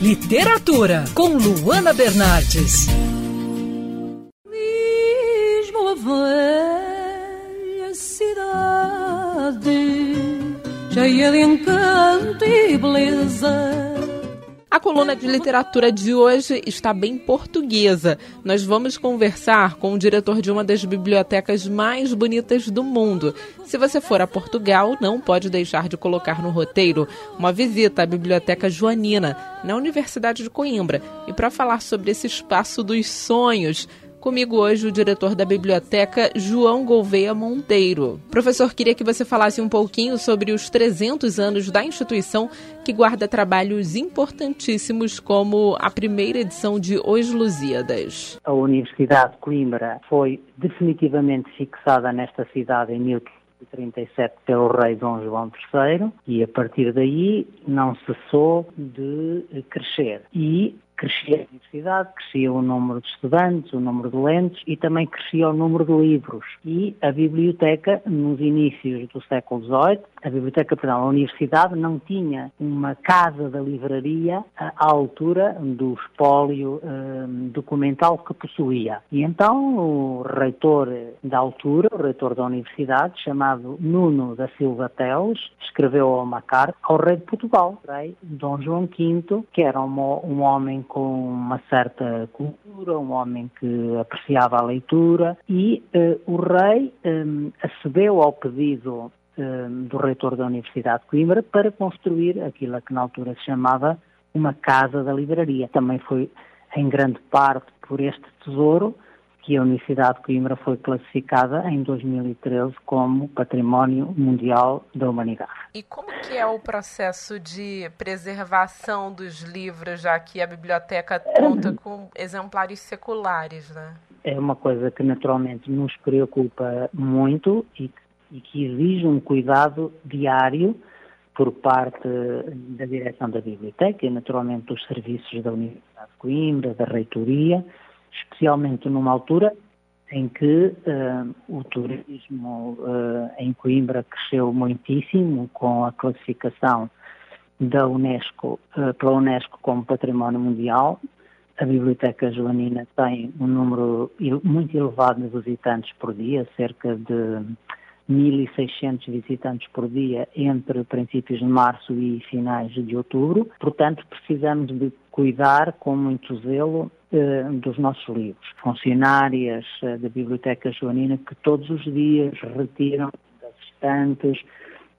Literatura, com Luana Bernardes. Lisboa velha cidade, cheia de encanto e beleza a coluna de literatura de hoje está bem portuguesa. Nós vamos conversar com o diretor de uma das bibliotecas mais bonitas do mundo. Se você for a Portugal, não pode deixar de colocar no roteiro uma visita à Biblioteca Joanina, na Universidade de Coimbra. E para falar sobre esse espaço dos sonhos, Comigo hoje o diretor da biblioteca, João Gouveia Monteiro. Professor, queria que você falasse um pouquinho sobre os 300 anos da instituição que guarda trabalhos importantíssimos como a primeira edição de Os Lusíadas. A Universidade de Coimbra foi definitivamente fixada nesta cidade em 1937 pelo rei Dom João III e a partir daí não cessou de crescer. E crescia a universidade, crescia o número de estudantes, o número de lentes e também crescia o número de livros. E a biblioteca, nos inícios do século XVIII, a biblioteca, perdão, a universidade não tinha uma casa da livraria à altura do espólio um, documental que possuía. E então o reitor da altura, o reitor da universidade, chamado Nuno da Silva Teles, escreveu uma carta ao rei de Portugal, rei Dom João V, que era um, um homem com uma certa cultura, um homem que apreciava a leitura, e uh, o rei um, acedeu ao pedido um, do reitor da Universidade de Coimbra para construir aquilo que na altura se chamava uma casa da livraria. Também foi em grande parte por este tesouro que a Universidade de Coimbra foi classificada em 2013 como Património Mundial da Humanidade. E como que é o processo de preservação dos livros, já que a biblioteca conta com exemplares seculares, né? É uma coisa que naturalmente nos preocupa muito e, e que exige um cuidado diário por parte da direção da biblioteca e naturalmente dos serviços da Universidade de Coimbra, da reitoria, especialmente numa altura em que uh, o turismo uh, em Coimbra cresceu muitíssimo com a classificação da Unesco, uh, pela Unesco como Património Mundial. A Biblioteca Joanina tem um número muito elevado de visitantes por dia, cerca de 1.600 visitantes por dia entre princípios de março e finais de outubro. Portanto, precisamos de cuidar com muito zelo eh, dos nossos livros. Funcionárias eh, da Biblioteca Joanina que todos os dias retiram das estantes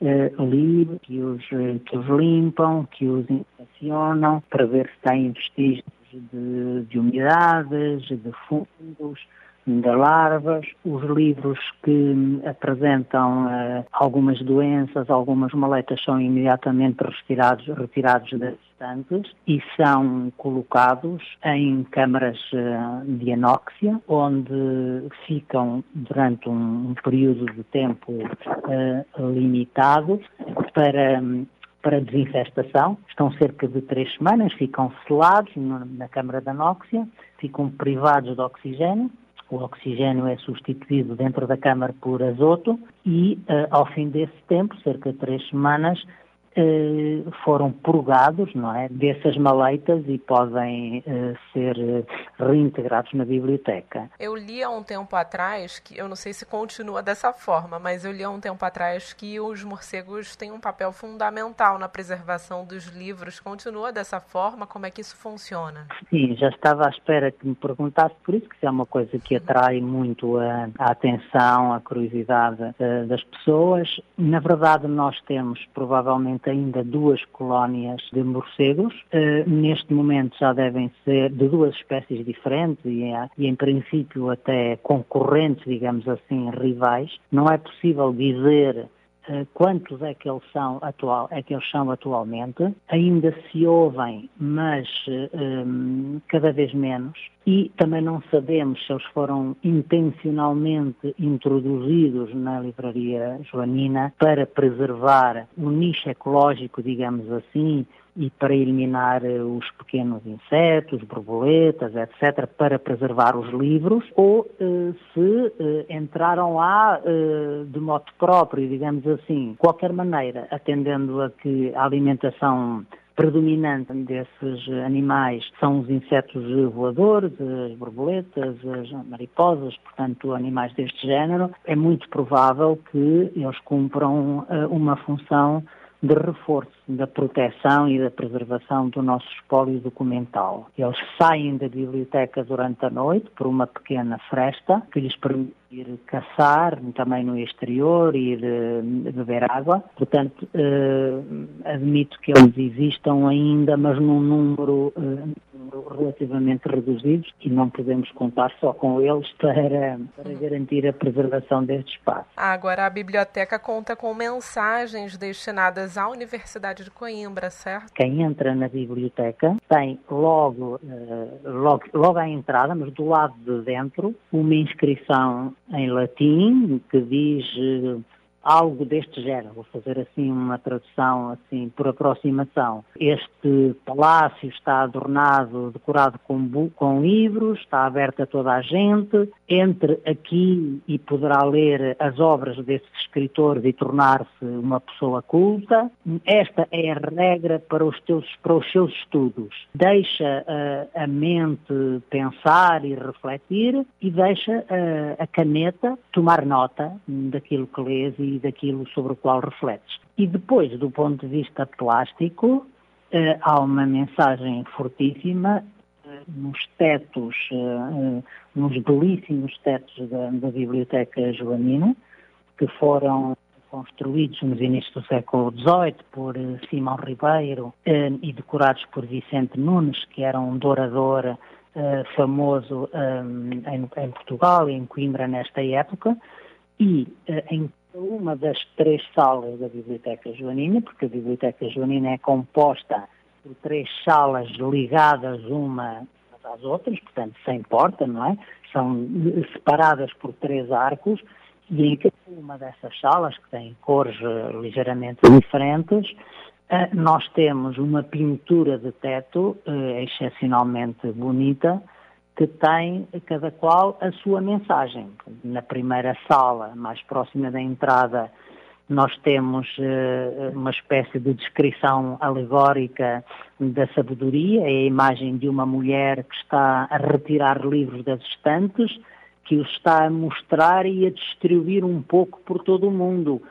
eh, livros, que os, que os limpam, que os inspeccionam para ver se têm vestígios de, de umidades, de fungos, de larvas, os livros que apresentam uh, algumas doenças, algumas maletas são imediatamente retirados, retirados das estantes e são colocados em câmaras uh, de anóxia, onde ficam durante um, um período de tempo uh, limitado para para desinfestação. Estão cerca de três semanas, ficam selados na câmara de anóxia, ficam privados de oxigênio o oxigênio é substituído dentro da câmara por azoto e, uh, ao fim desse tempo, cerca de três semanas, eh, foram purgados não é, dessas maleitas e podem uh, ser reintegrados na biblioteca. Eu li há um tempo atrás, que eu não sei se continua dessa forma, mas eu li há um tempo atrás que os morcegos têm um papel fundamental na preservação dos livros. Continua dessa forma? Como é que isso funciona? Sim, já estava à espera que me perguntasse, por isso que é uma coisa que atrai muito a, a atenção, a curiosidade das pessoas. Na verdade, nós temos provavelmente ainda duas colónias de morcegos. Uh, neste momento já devem ser de duas espécies diferentes e, é, e, em princípio até concorrentes, digamos assim, rivais. Não é possível dizer uh, quantos é que eles são atual, é que eles são atualmente. Ainda se ouvem, mas cada vez menos e também não sabemos se eles foram intencionalmente introduzidos na livraria joanina para preservar o nicho ecológico, digamos assim, e para eliminar eh, os pequenos insetos, borboletas, etc., para preservar os livros, ou eh, se eh, entraram lá de modo próprio, digamos assim, de qualquer maneira, atendendo a que a alimentação predominante desses animais são os insetos voadores, as borboletas, as mariposas, portanto, animais deste género, é muito provável que eles cumpram uh, uma função de reforço da proteção e da preservação do nosso espólio documental. Eles saem da biblioteca durante a noite por uma pequena fresta que lhes permite ir caçar, também no exterior, e de, beber água. Portanto, eh, admito que eles existam ainda, mas num número eh, relativamente reduzidos e não podemos contar só com eles para, para garantir a preservação deste espaço. Agora, a biblioteca conta com mensagens destinadas à Universidade de Coimbra, certo? Quem entra na biblioteca tem logo, uh, logo, logo à entrada, mas do lado de dentro, uma inscrição em latim que diz uh, algo deste género. Vou fazer assim uma tradução assim por aproximação. Este palácio está adornado, decorado com, com livros, está aberto a toda a gente. Entre aqui e poderá ler as obras desses escritores e tornar-se uma pessoa culta. Esta é a regra para os, teus, para os seus estudos. Deixa uh, a mente pensar e refletir e deixa uh, a caneta tomar nota daquilo que lês e daquilo sobre o qual refletes. E depois, do ponto de vista plástico, eh, há uma mensagem fortíssima eh, nos tetos, eh, nos belíssimos tetos da, da Biblioteca Joanina, que foram construídos nos inícios do século XVIII por Simão Ribeiro e decorados por Vicente Nunes, que era um dourador famoso em, Portugal e em Coimbra nesta época, e em uma das três salas da Biblioteca Joanina, porque a Biblioteca Joanina é composta por três salas ligadas uma às outras, portanto, sem porta, não é? São separadas por três arcos e em cada uma dessas salas, que têm cores eh, ligeiramente diferentes, eh, nós temos uma pintura de teto eh, excepcionalmente bonita, que tem cada qual a sua mensagem. Na primeira sala, mais próxima da entrada, nós temos uh, uma espécie de descrição alegórica da sabedoria, é a imagem de uma mulher que está a retirar livros das estantes, que os está a mostrar e a distribuir um pouco por todo o mundo.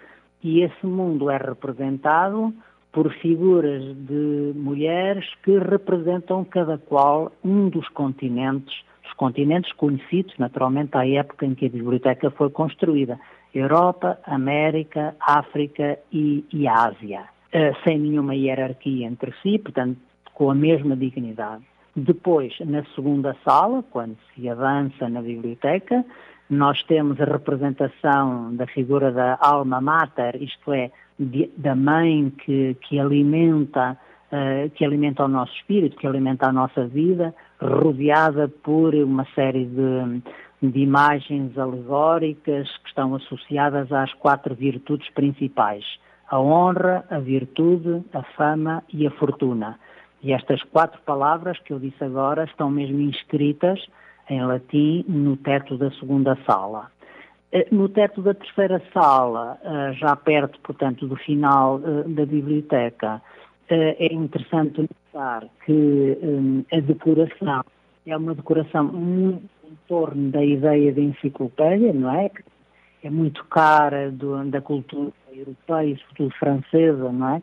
E esse mundo é representado por figuras de mulheres que representam cada qual um dos continentes, os continentes conhecidos naturalmente à época em que a biblioteca foi construída, Europa, América, África e, e Ásia, uh, sem nenhuma hierarquia entre si, portanto, com a mesma dignidade. Depois, na segunda sala, quando se avança na biblioteca, nós temos a representação da figura da alma mater, isto é, de, da mãe que, que alimenta uh, que alimenta o nosso espírito, que alimenta a nossa vida, rodeada por uma série de, de imagens alegóricas que estão associadas às quatro virtudes principais: a honra, a virtude, a fama e a fortuna. E estas quatro palavras que eu disse agora estão mesmo inscritas em latim no teto da segunda sala. Eh, no teto da terceira sala, eh, já perto, portanto, do final eh, da biblioteca, é interessante notar que a decoração é uma decoração muito em torno da ideia de enciclopédia, não é? É muito cara do, da cultura europeia e sobretudo francesa, não é?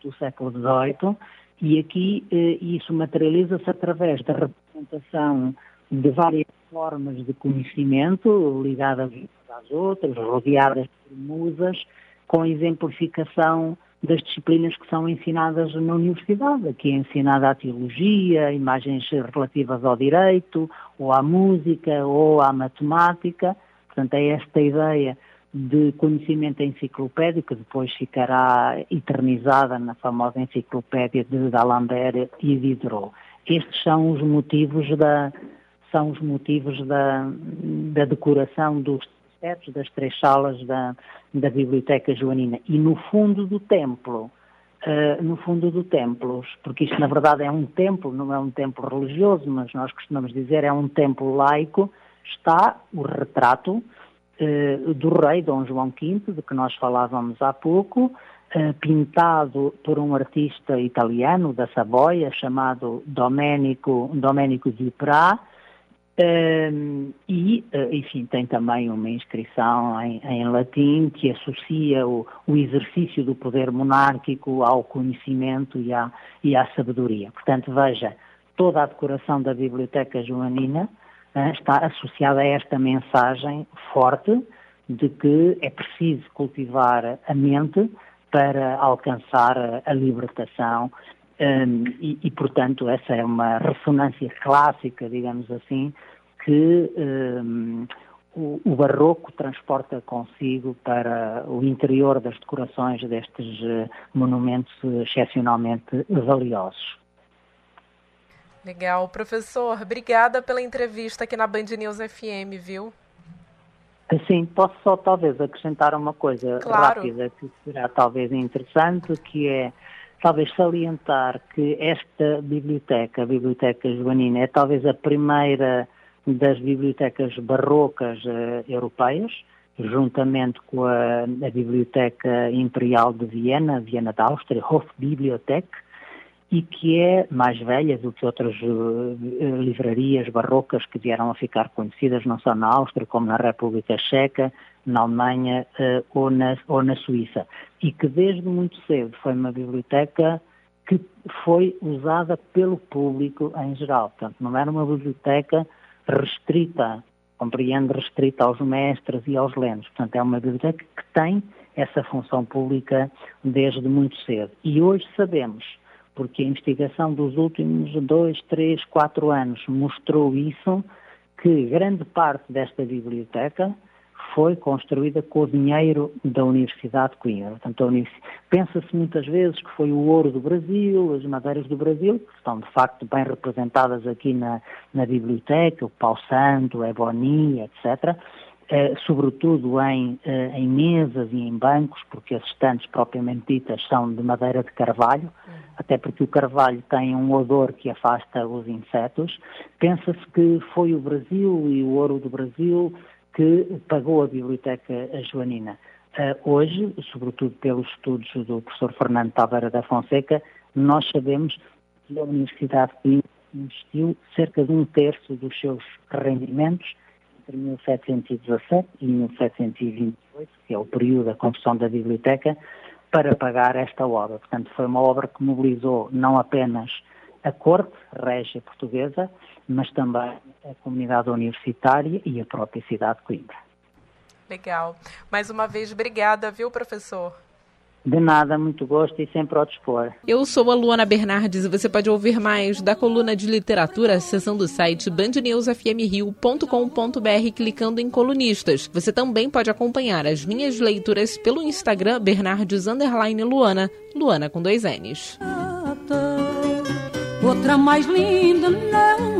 Do século XVIII. E aqui isso materializa-se através da representação de várias formas de conhecimento ligadas às outras, rodeadas por musas, com exemplificação das disciplinas que são ensinadas na universidade. Aqui é ensinada a teologia, imagens relativas ao direito, ou à música, ou à matemática. Portanto, é esta ideia de conhecimento enciclopédico que depois ficará eternizada na famosa enciclopédia de D'Alembert e Diderot. Estes são os motivos da, são os motivos da, da decoração dos tetos das três salas da, da Biblioteca Joanina. E no fundo do templo, uh, no fundo do templo, porque isto na verdade é um templo, não é um templo religioso, mas nós costumamos dizer é um templo laico, está o retrato uh, do rei Dom João V, de que nós falávamos há pouco, uh, pintado por um artista italiano da Savoia chamado Domenico, Domenico Duprat, um, e, uh, enfim, tem também uma inscrição em, em latim que associa o, o, exercício do poder monárquico ao conhecimento e à, e à sabedoria. Portanto, veja, toda a decoração da Biblioteca Joanina uh, está associada a esta mensagem forte de que é preciso cultivar a mente para alcançar a, a libertação um, e, e, portanto, essa é uma ressonância clássica, digamos assim, que um, o, o, barroco transporta consigo para o interior das decorações destes uh, monumentos excepcionalmente valiosos. Legal. Professor, obrigada pela entrevista aqui na Band News FM, viu? Sim, posso só talvez acrescentar uma coisa claro. rápida que será talvez interessante, que é talvez salientar que esta biblioteca, a Biblioteca Joanina, é talvez a primeira das bibliotecas barrocas uh, europeias, juntamente com a, a, Biblioteca Imperial de Viena, Viena da Áustria, Hofbibliothek, e que é mais velha do que outras uh, livrarias barrocas que vieram a ficar conhecidas não só na Áustria, como na República Checa, na Alemanha uh, ou, na, ou na Suíça. E que desde muito cedo foi uma biblioteca que foi usada pelo público em geral. Portanto, não era uma biblioteca restrita, compreende, restrita aos mestres e aos lenos. Portanto, é uma biblioteca que tem essa função pública desde muito cedo. E hoje sabemos porque a investigação dos últimos dois, três, quatro anos mostrou isso, que grande parte desta biblioteca foi construída com o dinheiro da Universidade de Coimbra. Portanto, pensa-se muitas vezes que foi o ouro do Brasil, as madeiras do Brasil, que estão de facto bem representadas aqui na, na biblioteca, o pau santo, a ebonia, etc., eh, sobretudo em, eh, em, mesas e em bancos, porque as estantes propriamente ditas são de madeira de carvalho, uhum. até porque o carvalho tem um odor que afasta os insetos. Pensa-se que foi o Brasil e o ouro do Brasil que pagou a Biblioteca Joanina. Uh, hoje, sobretudo pelos estudos do professor Fernando Tavares da Fonseca, nós sabemos que a Universidade de investiu cerca de um terço dos seus rendimentos entre 1717 e 1728, que é o período da construção da biblioteca, para pagar esta obra. Portanto, foi uma obra que mobilizou não apenas a corte régia portuguesa, mas também a comunidade universitária e a própria cidade de Coimbra. Legal. Mais uma vez, obrigada, viu, professor? De nada, muito gosto e sempre ao dispor. Eu sou a Luana Bernardes e você pode ouvir mais da coluna de literatura acessando o site bandnewsfmrio.com.br clicando em colunistas. Você também pode acompanhar as minhas leituras pelo Instagram Bernardes Luana, Luana com dois N's. Outra mais linda não